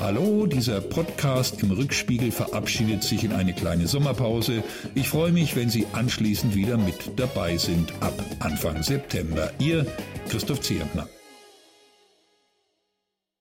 Hallo, dieser Podcast im Rückspiegel verabschiedet sich in eine kleine Sommerpause. Ich freue mich, wenn Sie anschließend wieder mit dabei sind ab Anfang September. Ihr Christoph Zehentner.